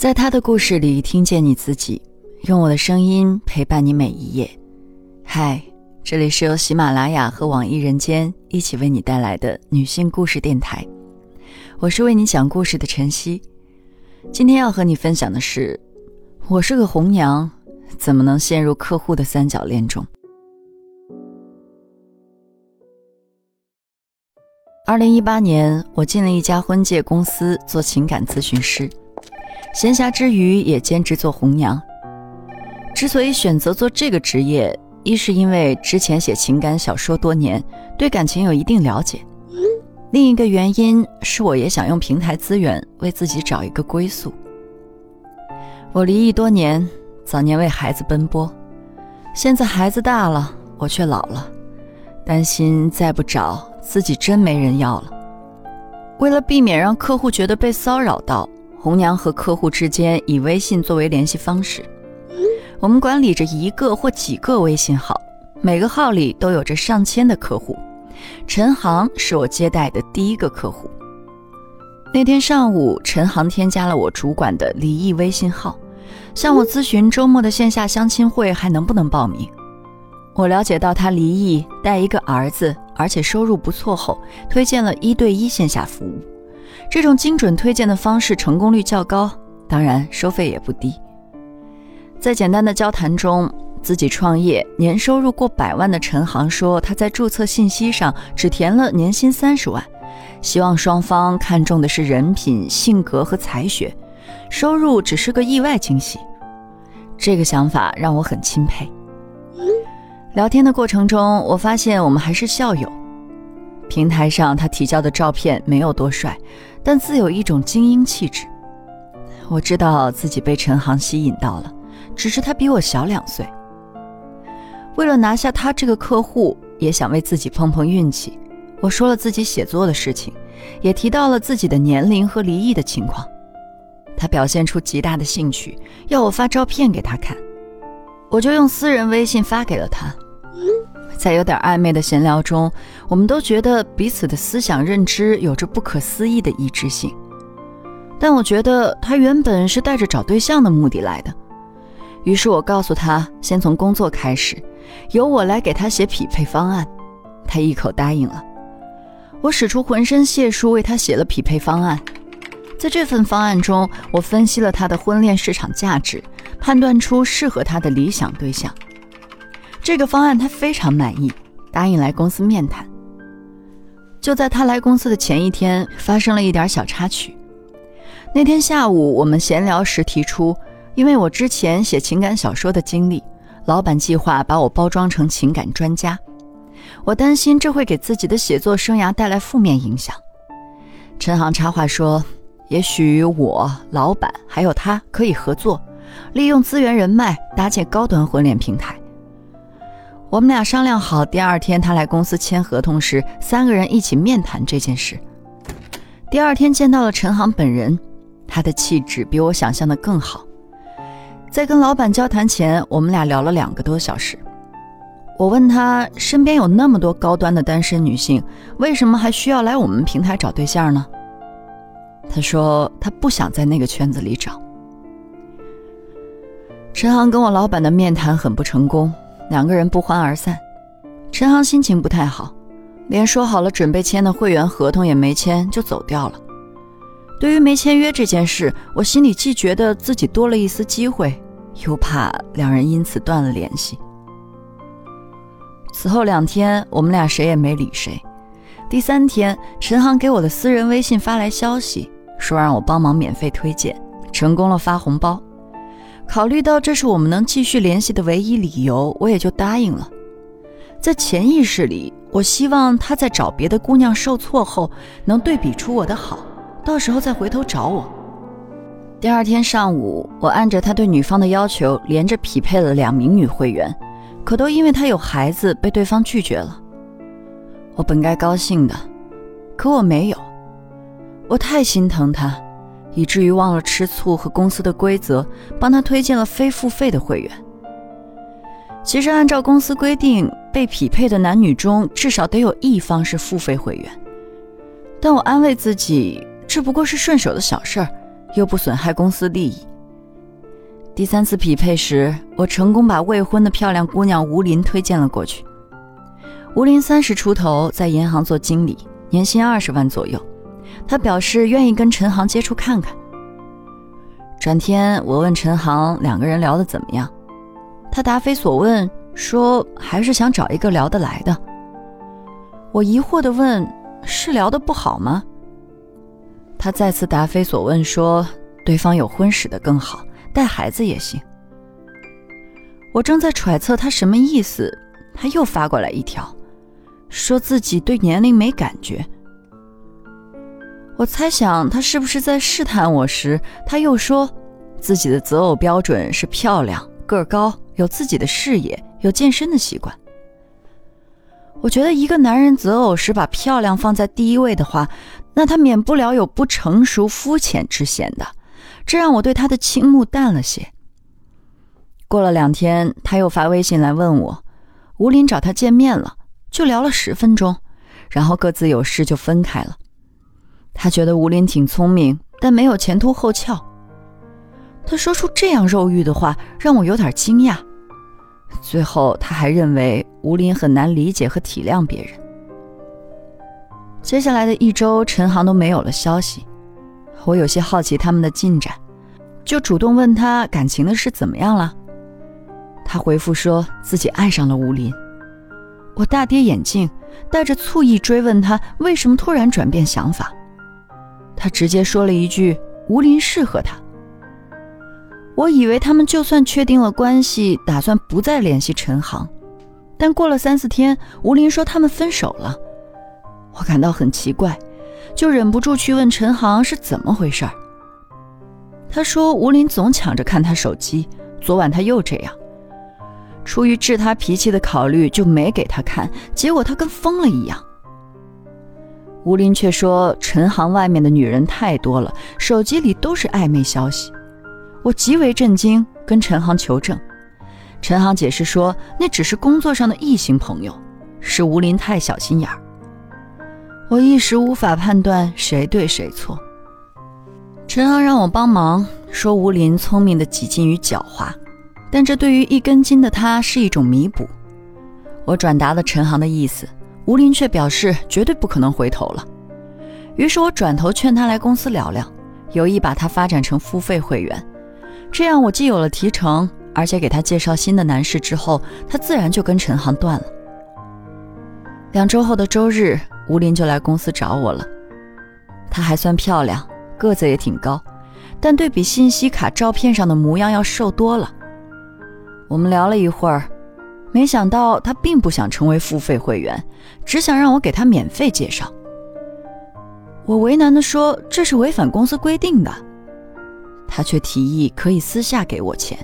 在他的故事里听见你自己，用我的声音陪伴你每一页。嗨，这里是由喜马拉雅和网易人间一起为你带来的女性故事电台，我是为你讲故事的晨曦。今天要和你分享的是，我是个红娘，怎么能陷入客户的三角恋中？二零一八年，我进了一家婚介公司做情感咨询师，闲暇之余也兼职做红娘。之所以选择做这个职业，一是因为之前写情感小说多年，对感情有一定了解；另一个原因是我也想用平台资源为自己找一个归宿。我离异多年，早年为孩子奔波，现在孩子大了，我却老了，担心再不找。自己真没人要了。为了避免让客户觉得被骚扰到，红娘和客户之间以微信作为联系方式。我们管理着一个或几个微信号，每个号里都有着上千的客户。陈航是我接待的第一个客户。那天上午，陈航添加了我主管的离异微信号，向我咨询周末的线下相亲会还能不能报名。我了解到他离异，带一个儿子。而且收入不错后，推荐了一对一线下服务。这种精准推荐的方式成功率较高，当然收费也不低。在简单的交谈中，自己创业、年收入过百万的陈航说，他在注册信息上只填了年薪三十万，希望双方看重的是人品、性格和才学，收入只是个意外惊喜。这个想法让我很钦佩。聊天的过程中，我发现我们还是校友。平台上他提交的照片没有多帅，但自有一种精英气质。我知道自己被陈航吸引到了，只是他比我小两岁。为了拿下他这个客户，也想为自己碰碰运气。我说了自己写作的事情，也提到了自己的年龄和离异的情况。他表现出极大的兴趣，要我发照片给他看。我就用私人微信发给了他，在有点暧昧的闲聊中，我们都觉得彼此的思想认知有着不可思议的一致性。但我觉得他原本是带着找对象的目的来的，于是我告诉他，先从工作开始，由我来给他写匹配方案。他一口答应了。我使出浑身解数为他写了匹配方案。在这份方案中，我分析了他的婚恋市场价值。判断出适合他的理想对象，这个方案他非常满意，答应来公司面谈。就在他来公司的前一天，发生了一点小插曲。那天下午，我们闲聊时提出，因为我之前写情感小说的经历，老板计划把我包装成情感专家，我担心这会给自己的写作生涯带来负面影响。陈航插话说：“也许我、老板还有他可以合作。”利用资源人脉搭建高端婚恋平台。我们俩商量好，第二天他来公司签合同时，三个人一起面谈这件事。第二天见到了陈航本人，他的气质比我想象的更好。在跟老板交谈前，我们俩聊了两个多小时。我问他，身边有那么多高端的单身女性，为什么还需要来我们平台找对象呢？他说，他不想在那个圈子里找。陈航跟我老板的面谈很不成功，两个人不欢而散。陈航心情不太好，连说好了准备签的会员合同也没签就走掉了。对于没签约这件事，我心里既觉得自己多了一丝机会，又怕两人因此断了联系。此后两天，我们俩谁也没理谁。第三天，陈航给我的私人微信发来消息，说让我帮忙免费推荐，成功了发红包。考虑到这是我们能继续联系的唯一理由，我也就答应了。在潜意识里，我希望他在找别的姑娘受挫后，能对比出我的好，到时候再回头找我。第二天上午，我按着他对女方的要求，连着匹配了两名女会员，可都因为他有孩子被对方拒绝了。我本该高兴的，可我没有，我太心疼他。以至于忘了吃醋和公司的规则，帮他推荐了非付费的会员。其实按照公司规定，被匹配的男女中至少得有一方是付费会员。但我安慰自己，这不过是顺手的小事儿，又不损害公司利益。第三次匹配时，我成功把未婚的漂亮姑娘吴林推荐了过去。吴林三十出头，在银行做经理，年薪二十万左右。他表示愿意跟陈航接触看看。转天，我问陈航两个人聊得怎么样，他答非所问，说还是想找一个聊得来的。我疑惑地问：“是聊得不好吗？”他再次答非所问，说对方有婚史的更好，带孩子也行。我正在揣测他什么意思，他又发过来一条。说自己对年龄没感觉，我猜想他是不是在试探我时，他又说自己的择偶标准是漂亮、个高、有自己的事业、有健身的习惯。我觉得一个男人择偶时把漂亮放在第一位的话，那他免不了有不成熟、肤浅之嫌的，这让我对他的倾慕淡了些。过了两天，他又发微信来问我，吴林找他见面了。就聊了十分钟，然后各自有事就分开了。他觉得吴林挺聪明，但没有前凸后翘。他说出这样肉欲的话，让我有点惊讶。最后，他还认为吴林很难理解和体谅别人。接下来的一周，陈航都没有了消息，我有些好奇他们的进展，就主动问他感情的事怎么样了。他回复说自己爱上了吴林。我大跌眼镜，带着醋意追问他为什么突然转变想法。他直接说了一句：“吴林适合他。”我以为他们就算确定了关系，打算不再联系陈航，但过了三四天，吴林说他们分手了。我感到很奇怪，就忍不住去问陈航是怎么回事儿。他说吴林总抢着看他手机，昨晚他又这样。出于治他脾气的考虑，就没给他看。结果他跟疯了一样。吴林却说陈航外面的女人太多了，手机里都是暧昧消息。我极为震惊，跟陈航求证。陈航解释说，那只是工作上的异性朋友，是吴林太小心眼儿。我一时无法判断谁对谁错。陈航让我帮忙，说吴林聪明的几近于狡猾。但这对于一根筋的他是一种弥补。我转达了陈航的意思，吴林却表示绝对不可能回头了。于是我转头劝他来公司聊聊，有意把他发展成付费会员，这样我既有了提成，而且给他介绍新的男士之后，他自然就跟陈航断了。两周后的周日，吴林就来公司找我了。她还算漂亮，个子也挺高，但对比信息卡照片上的模样要瘦多了。我们聊了一会儿，没想到他并不想成为付费会员，只想让我给他免费介绍。我为难地说：“这是违反公司规定的。”他却提议可以私下给我钱。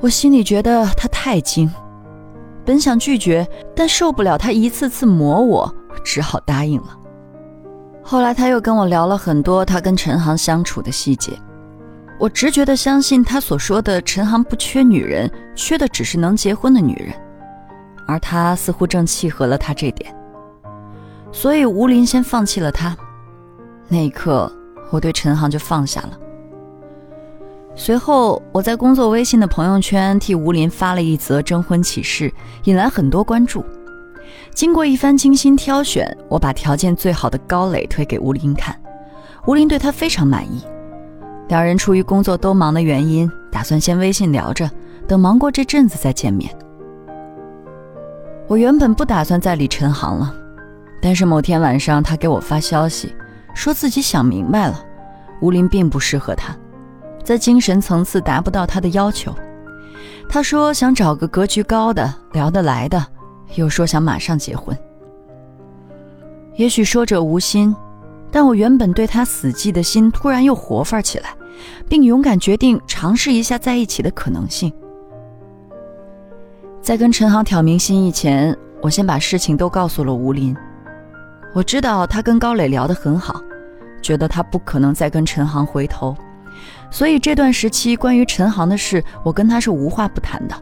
我心里觉得他太精，本想拒绝，但受不了他一次次磨我，只好答应了。后来他又跟我聊了很多他跟陈航相处的细节。我直觉地相信他所说的陈航不缺女人，缺的只是能结婚的女人，而他似乎正契合了他这点。所以吴林先放弃了他，那一刻我对陈航就放下了。随后我在工作微信的朋友圈替吴林发了一则征婚启事，引来很多关注。经过一番精心挑选，我把条件最好的高磊推给吴林看，吴林对他非常满意。两人出于工作都忙的原因，打算先微信聊着，等忙过这阵子再见面。我原本不打算再理陈航了，但是某天晚上他给我发消息，说自己想明白了，吴林并不适合他，在精神层次达不到他的要求。他说想找个格局高的、聊得来的，又说想马上结婚。也许说者无心。但我原本对他死寂的心突然又活泛起来，并勇敢决定尝试一下在一起的可能性。在跟陈航挑明心意前，我先把事情都告诉了吴林。我知道他跟高磊聊得很好，觉得他不可能再跟陈航回头，所以这段时期关于陈航的事，我跟他是无话不谈的。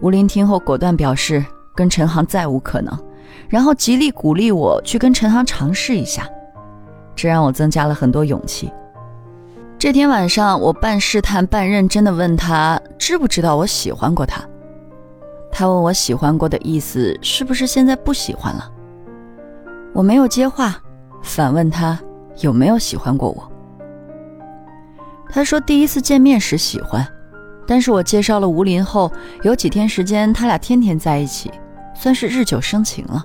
吴林听后果断表示，跟陈航再无可能。然后极力鼓励我去跟陈航尝试一下，这让我增加了很多勇气。这天晚上，我半试探半认真的问他，知不知道我喜欢过他？他问我喜欢过的意思，是不是现在不喜欢了？我没有接话，反问他有没有喜欢过我。他说第一次见面时喜欢，但是我介绍了吴林后，有几天时间他俩天天在一起，算是日久生情了。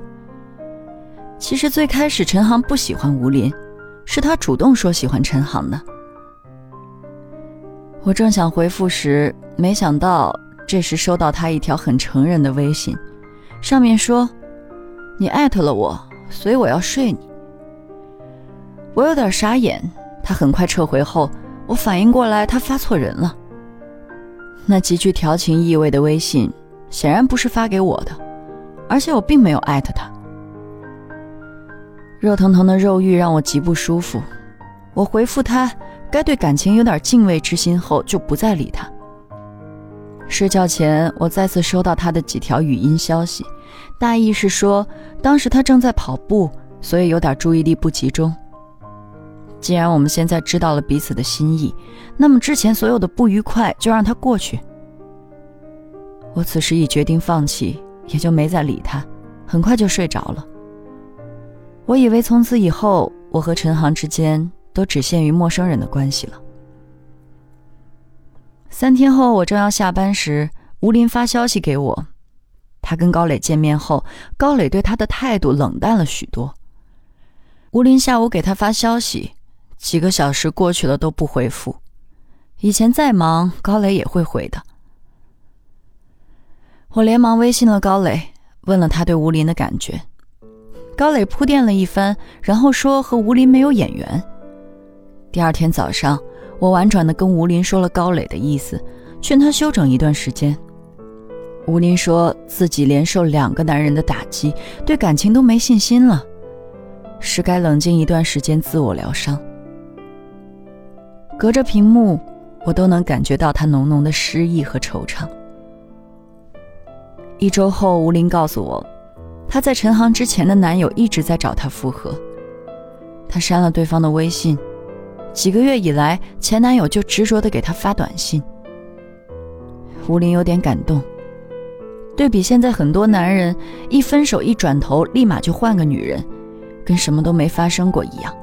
其实最开始陈航不喜欢吴林，是他主动说喜欢陈航的。我正想回复时，没想到这时收到他一条很成人的微信，上面说：“你艾特了我，所以我要睡你。”我有点傻眼。他很快撤回后，我反应过来他发错人了。那极具调情意味的微信显然不是发给我的，而且我并没有艾特他。热腾腾的肉欲让我极不舒服。我回复他。该对感情有点敬畏之心后，就不再理他。睡觉前，我再次收到他的几条语音消息，大意是说当时他正在跑步，所以有点注意力不集中。既然我们现在知道了彼此的心意，那么之前所有的不愉快就让他过去。我此时已决定放弃，也就没再理他，很快就睡着了。我以为从此以后，我和陈航之间。都只限于陌生人的关系了。三天后，我正要下班时，吴林发消息给我，他跟高磊见面后，高磊对他的态度冷淡了许多。吴林下午给他发消息，几个小时过去了都不回复。以前再忙，高磊也会回的。我连忙微信了高磊，问了他对吴林的感觉。高磊铺垫了一番，然后说和吴林没有眼缘。第二天早上，我婉转地跟吴林说了高磊的意思，劝他休整一段时间。吴林说自己连受两个男人的打击，对感情都没信心了，是该冷静一段时间自我疗伤。隔着屏幕，我都能感觉到他浓浓的失意和惆怅。一周后，吴林告诉我，他在陈航之前的男友一直在找他复合，他删了对方的微信。几个月以来，前男友就执着的给她发短信。吴林有点感动，对比现在很多男人一分手一转头立马就换个女人，跟什么都没发生过一样。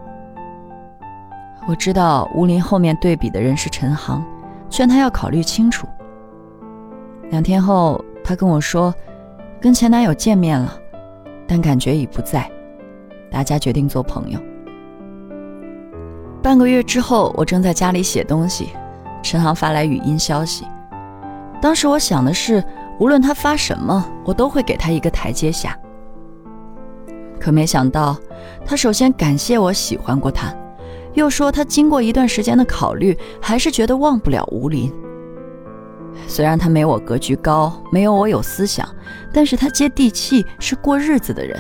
我知道吴林后面对比的人是陈航，劝他要考虑清楚。两天后，他跟我说，跟前男友见面了，但感觉已不在，大家决定做朋友。半个月之后，我正在家里写东西，陈航发来语音消息。当时我想的是，无论他发什么，我都会给他一个台阶下。可没想到，他首先感谢我喜欢过他，又说他经过一段时间的考虑，还是觉得忘不了吴林。虽然他没我格局高，没有我有思想，但是他接地气，是过日子的人。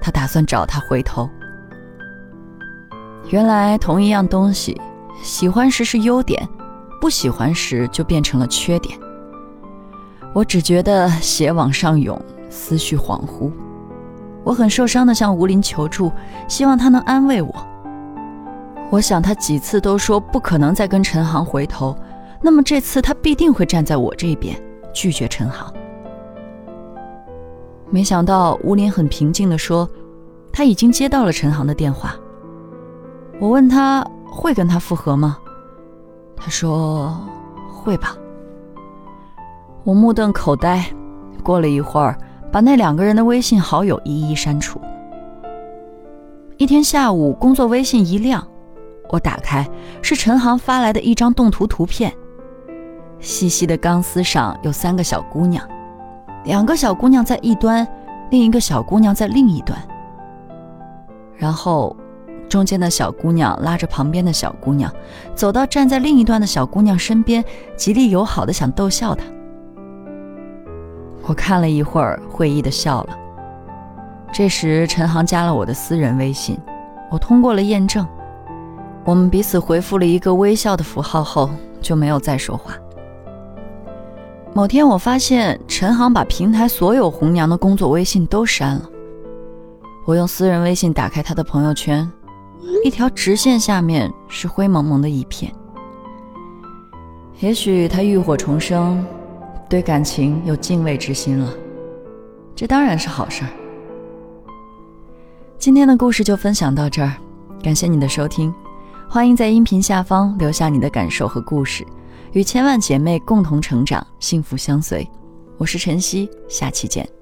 他打算找他回头。原来同一样东西，喜欢时是优点，不喜欢时就变成了缺点。我只觉得血往上涌，思绪恍惚。我很受伤的向吴林求助，希望他能安慰我。我想他几次都说不可能再跟陈航回头，那么这次他必定会站在我这边，拒绝陈航。没想到吴林很平静地说，他已经接到了陈航的电话。我问他会跟他复合吗？他说会吧。我目瞪口呆，过了一会儿，把那两个人的微信好友一一删除。一天下午，工作微信一亮，我打开，是陈航发来的一张动图图片。细细的钢丝上有三个小姑娘，两个小姑娘在一端，另一个小姑娘在另一端。然后。中间的小姑娘拉着旁边的小姑娘，走到站在另一端的小姑娘身边，极力友好的想逗笑她。我看了一会儿，会意的笑了。这时，陈航加了我的私人微信，我通过了验证。我们彼此回复了一个微笑的符号后，就没有再说话。某天，我发现陈航把平台所有红娘的工作微信都删了。我用私人微信打开他的朋友圈。一条直线下面是灰蒙蒙的一片。也许他浴火重生，对感情有敬畏之心了，这当然是好事儿。今天的故事就分享到这儿，感谢你的收听，欢迎在音频下方留下你的感受和故事，与千万姐妹共同成长，幸福相随。我是晨曦，下期见。